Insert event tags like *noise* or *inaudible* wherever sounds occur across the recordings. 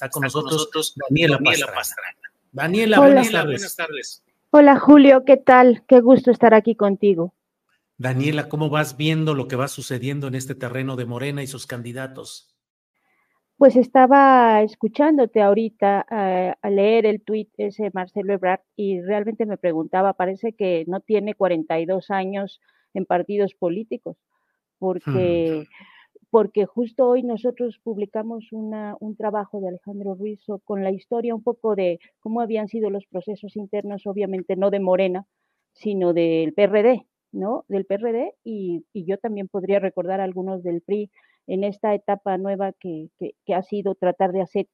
Está con, nosotros, Daniela, Pastrana. Daniela, Hola. buenas, tardes. buenas tardes. Hola Julio, ¿qué tal? Qué gusto estar aquí contigo. Daniela, ¿cómo vas viendo lo que va sucediendo en este terreno de Morena y sus candidatos? Pues estaba escuchándote ahorita eh, a leer el tuit ese de Marcelo Ebrard y realmente me preguntaba, parece que no tiene 42 años en partidos políticos, porque, porque justo hoy nosotros publicamos un trabajo de Alejandro Ruiz so- con la historia un poco de cómo habían sido los procesos internos, obviamente no de Morena, sino del PRD, ¿no? Del PRD y, yo también podría recordar algunos del PRI en esta etapa nueva que ha sido tratar de hacer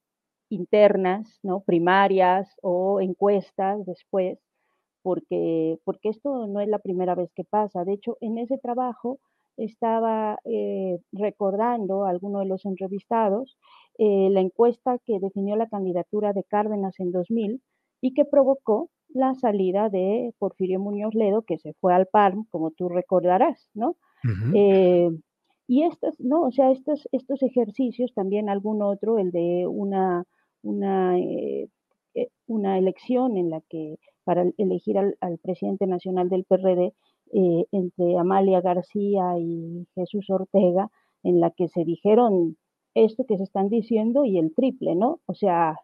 internas, ¿no? Primarias o encuestas después, porque, porque esto no es la primera vez que pasa. De hecho, en ese trabajo estaba eh, recordando a alguno de los entrevistados eh, la encuesta que definió la candidatura de Cárdenas en 2000 y que provocó la salida de Porfirio Muñoz Ledo, que se fue al PARM, como tú recordarás, ¿no? Eh, y estos, no, o sea, estos, estos ejercicios, también algún otro, el de una, una, una elección en la que para elegir al, al presidente nacional del PRD eh, entre Amalia García y Jesús Ortega, en la que se dijeron esto que se están diciendo y el triple, ¿no? O sea,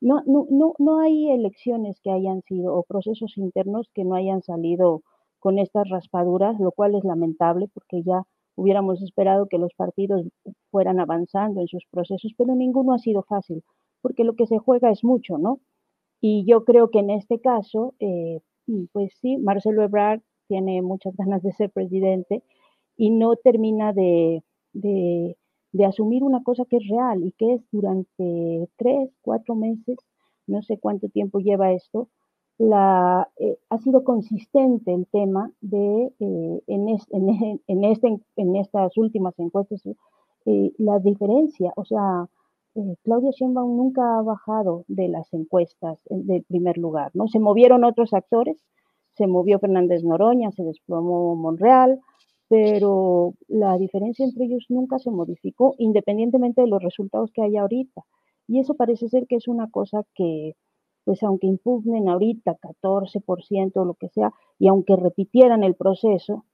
no, no, no, no hay elecciones que hayan sido o procesos internos que no hayan salido con estas raspaduras, lo cual es lamentable porque ya hubiéramos esperado que los partidos fueran avanzando en sus procesos, pero ninguno ha sido fácil, porque lo que se juega es mucho, ¿no? Y yo creo que en este caso, eh, pues sí, Marcelo Ebrard tiene muchas ganas de ser presidente y no termina de, de, de asumir una cosa que es real y que es durante tres, cuatro meses, no sé cuánto tiempo lleva esto, la, eh, ha sido consistente el tema de, eh, en, es, en, *laughs* en, este, en, estas últimas encuestas, eh, la diferencia, o sea, eh, Claudia Sheinbaum nunca ha bajado de las encuestas de primer lugar, ¿no? Se movieron otros actores, se movió Fernández Noroña, se desplomó Monreal, pero la diferencia entre ellos nunca se modificó, independientemente de los resultados que hay ahorita. Y eso parece ser que es una cosa que, pues aunque impugnen ahorita 14% o lo que sea, y aunque repitieran el proceso,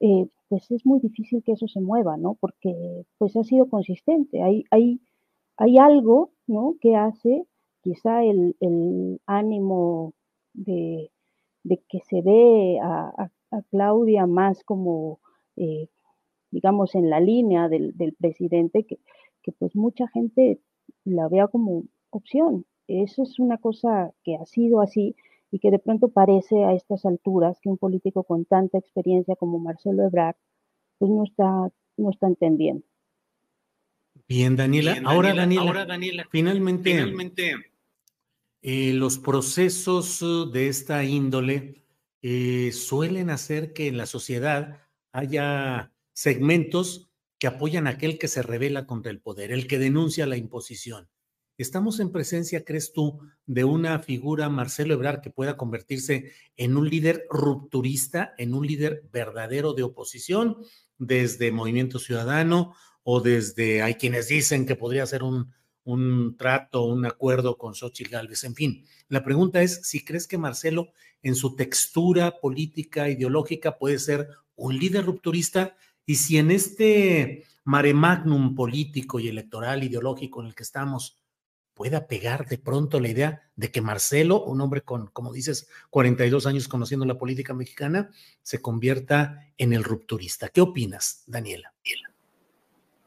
eh, pues es muy difícil que eso se mueva, ¿no? Porque pues ha sido consistente. Hay, hay, hay algo, ¿no? Que hace quizá el, ánimo de, que se ve a, Claudia más como, eh, digamos, en la línea del, presidente, que, que, pues mucha gente la vea como opción. Eso es una cosa que ha sido así y que de pronto parece a estas alturas que un político con tanta experiencia como Marcelo Ebrard pues no está, no está entendiendo. Bien, Daniela. ahora, Daniela, finalmente, finalmente eh, los procesos uh, de esta índole eh, suelen hacer que en la sociedad haya segmentos que apoyan a aquel que se revela contra el poder, el que denuncia la imposición. ¿Estamos en presencia, crees tú, de una figura, Marcelo Ebrard, que pueda convertirse en un líder rupturista, en un líder verdadero de oposición, desde Movimiento Ciudadano o desde, hay quienes dicen que podría ser un, un trato, un acuerdo con Xochitl Gálvez? En fin, la pregunta es si crees que Marcelo, en su textura política, ideológica, puede ser un líder rupturista y si en este mare magnum político y electoral ideológico en el que estamos, pueda pegar de pronto la idea de que Marcelo, un hombre con, como dices, 42 años conociendo la política mexicana, se convierta en el rupturista. ¿Qué opinas, Daniela?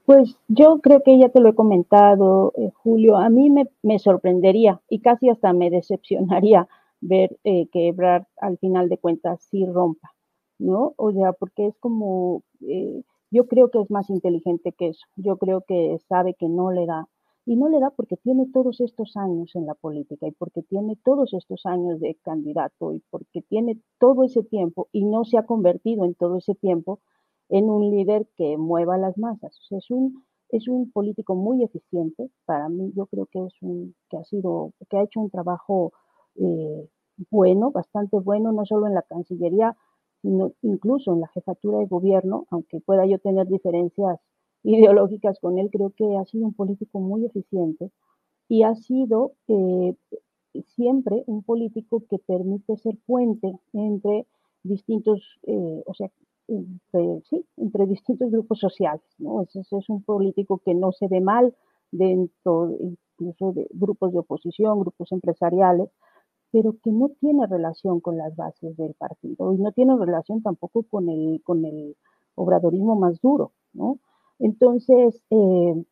Pues yo creo que ya te lo he comentado, eh, Julio, a mí me, sorprendería y casi hasta me decepcionaría *laughs* ver eh, que Ebrard al final de cuentas sí rompa, ¿no? O sea, porque es como, eh, yo creo que es más inteligente que eso, yo creo que sabe que no le da y no le da porque tiene todos estos años en la política y porque tiene todos estos años de candidato y porque tiene todo ese tiempo y no se ha convertido en todo ese tiempo en un líder que mueva las masas. es un, es un político muy eficiente. Para mí, yo creo que es un, que ha sido, que ha hecho un trabajo eh, bueno, bastante bueno, no solo en la Cancillería, sino incluso en la jefatura de gobierno, aunque pueda yo tener diferencias ideológicas con él, creo que ha sido un político muy eficiente y ha sido eh, siempre un político que permite ser puente entre distintos, eh, o sea, entre, sí, entre distintos grupos sociales. ¿no? Es, es, un político que no se ve mal dentro incluso de grupos de oposición, grupos empresariales, pero que no tiene relación con las bases del partido y no tiene relación tampoco con el, con el obradorismo más duro. ¿no? Entonces, eh,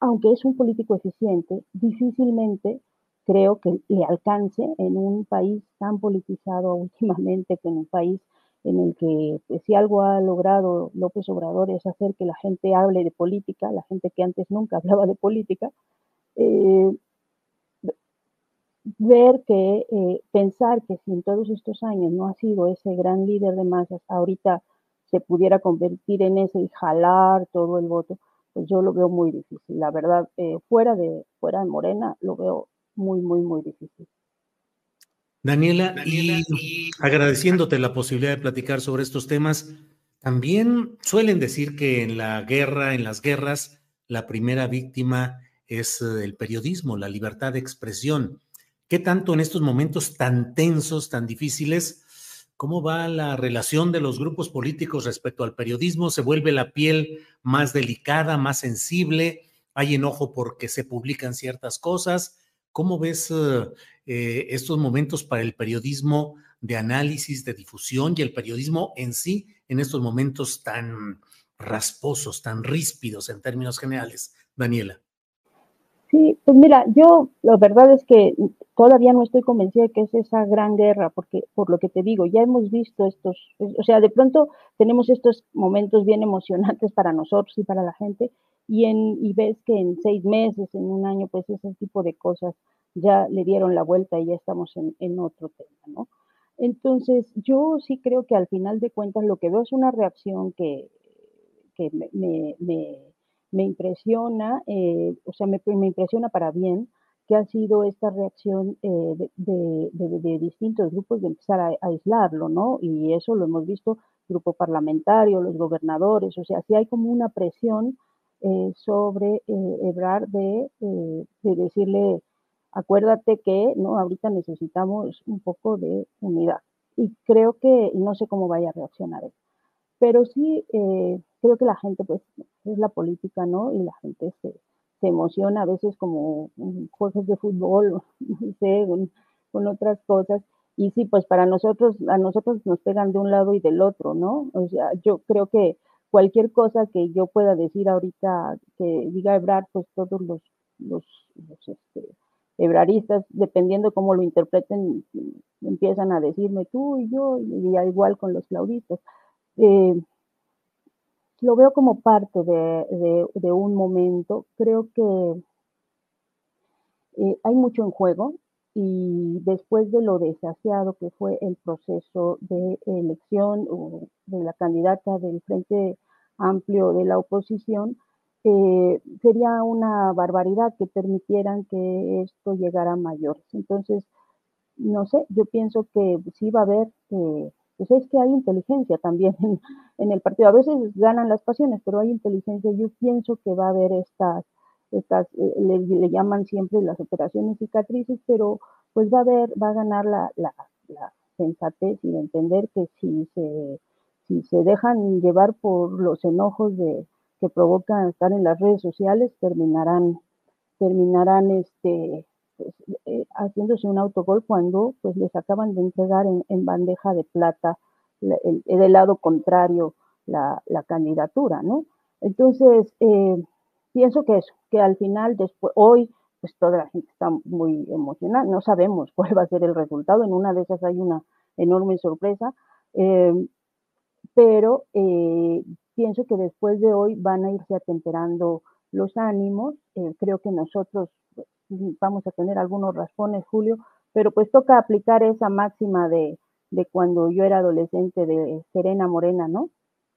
aunque es un político eficiente, difícilmente creo que le alcance en un país tan politizado *laughs* últimamente, que en un país en el que pues, si algo ha logrado López Obrador es hacer que la gente hable de política, la gente que antes nunca *laughs* hablaba de política, eh, ver que, eh, pensar que si en todos estos años no ha sido ese gran líder de masas, ahorita se pudiera convertir en ese y jalar todo el voto, pues yo lo veo muy difícil. La verdad, eh, fuera, de, fuera de Morena, lo veo muy, muy, muy difícil. Daniela, y, agradeciéndote la posibilidad de platicar sobre estos temas, también suelen decir que en la guerra, en las guerras, la primera víctima es eh, el periodismo, la libertad de expresión. ¿Qué tanto en estos momentos tan tensos, tan difíciles, ¿Cómo va la relación de los grupos políticos respecto al periodismo? ¿Se vuelve la piel más delicada, más sensible? ¿Hay enojo porque se publican ciertas cosas? ¿Cómo ves eh, eh, estos momentos para el periodismo de análisis, de difusión y el periodismo en sí en estos momentos tan rasposos, tan ríspidos en términos generales? Daniela. Sí, pues mira, yo la verdad es que todavía no estoy convencida de que es esa gran guerra, porque por lo que te digo, ya hemos visto estos, o sea, de pronto tenemos estos momentos bien emocionantes para nosotros y para la gente, y, en, y ves que en seis meses, en un año, pues ese tipo de cosas ya le dieron la vuelta y ya estamos en, otro tema, ¿no? Entonces, yo sí creo que al final de cuentas lo que veo es una reacción que, que me me impresiona, eh, o sea, me, impresiona para bien que ha sido esta reacción eh, de, distintos grupos de empezar a, aislarlo, ¿no? Y eso lo hemos visto, grupo parlamentario, los gobernadores, o sea, si hay como una presión eh, sobre Ebrar de, decirle, acuérdate que, ¿no? Ahorita necesitamos un poco de unidad. Y creo que, no sé cómo vaya a reaccionar él pero sí eh, creo que la gente, pues, es la política, ¿no? Y la gente se, se emociona a veces como juegos de fútbol, *laughs* no sé, con, otras cosas. Y sí, pues para nosotros, a nosotros nos pegan de un lado y del otro, ¿no? O sea, yo creo que cualquier cosa que yo pueda decir ahorita que diga Ebrard, pues todos los, los, este, ebraristas, dependiendo cómo lo interpreten, empiezan a decirme tú y yo, y igual con los claudistas. Eh, lo veo como parte de, un momento. Creo que eh, hay mucho en juego y después de lo desasiado que fue el proceso de elección de la candidata del Frente Amplio de la oposición, eh, sería una barbaridad que permitieran que esto llegara a mayores. Entonces, no sé, yo pienso que sí va a haber eh, pues es que hay inteligencia también *laughs* en, el partido. A veces ganan las pasiones, pero hay inteligencia. Yo pienso que va a haber estas, estas eh, le, llaman siempre las operaciones cicatrices, pero pues va a haber, va a ganar la, la, sensatez y de entender que si se, si se dejan llevar por los enojos de, que provocan estar en las redes sociales, terminarán, terminarán este, pues, eh, haciéndose un autogol cuando pues les acaban de entregar en, bandeja de plata el, del lado contrario la, candidatura, ¿no? Entonces, eh, pienso que eso, que al final, después, hoy, pues toda la gente está muy emocionada, no sabemos *laughs* cuál va a ser el resultado, en una de esas hay una enorme sorpresa, eh, pero pienso que después de hoy van a irse atemperando los ánimos, creo que nosotros vamos a tener algunos raspones, Julio, pero pues toca aplicar esa máxima de, de cuando yo era adolescente de Serena Morena, ¿no?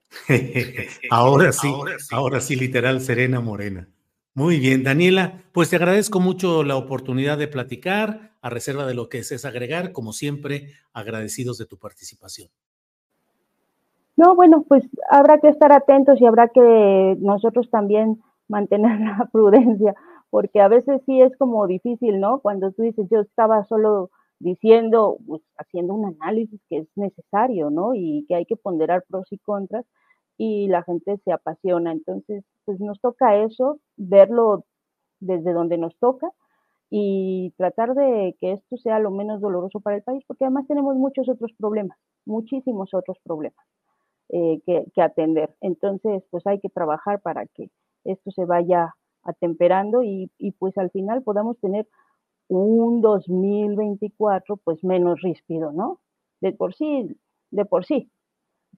*laughs* ahora sí, ahora sí, literal, Serena Morena. Muy bien, Daniela, pues te agradezco mucho la oportunidad de platicar, a reserva de lo que es agregar, como siempre, agradecidos de tu participación. No, bueno, pues habrá que estar atentos y habrá que nosotros también mantener *laughs* la prudencia, porque a veces sí es como difícil, ¿no? Cuando tú dices, yo estaba solo diciendo, pues, haciendo un análisis que es necesario, ¿no? Y que hay que ponderar pros y contras y la gente se apasiona. Entonces, pues nos toca eso, verlo desde donde nos toca y tratar de que esto sea lo menos doloroso para el país, porque además tenemos muchos otros problemas, muchísimos otros problemas eh, que, que atender. Entonces, pues hay que trabajar para que esto se vaya atemperando y, y pues al final podamos tener un 2024 pues menos ríspido, ¿no? De por sí, de por sí.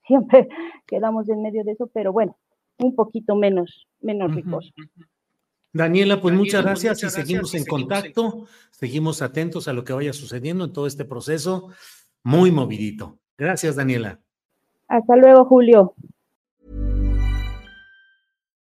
*laughs* Siempre quedamos en medio de eso, pero bueno, un poquito menos, menos ricoso. Daniela, pues muchas pues, gracias y seguimos en contacto, seguimos atentos a lo que vaya sucediendo en todo este proceso muy movidito. Gracias, Daniela. Hasta luego, Julio.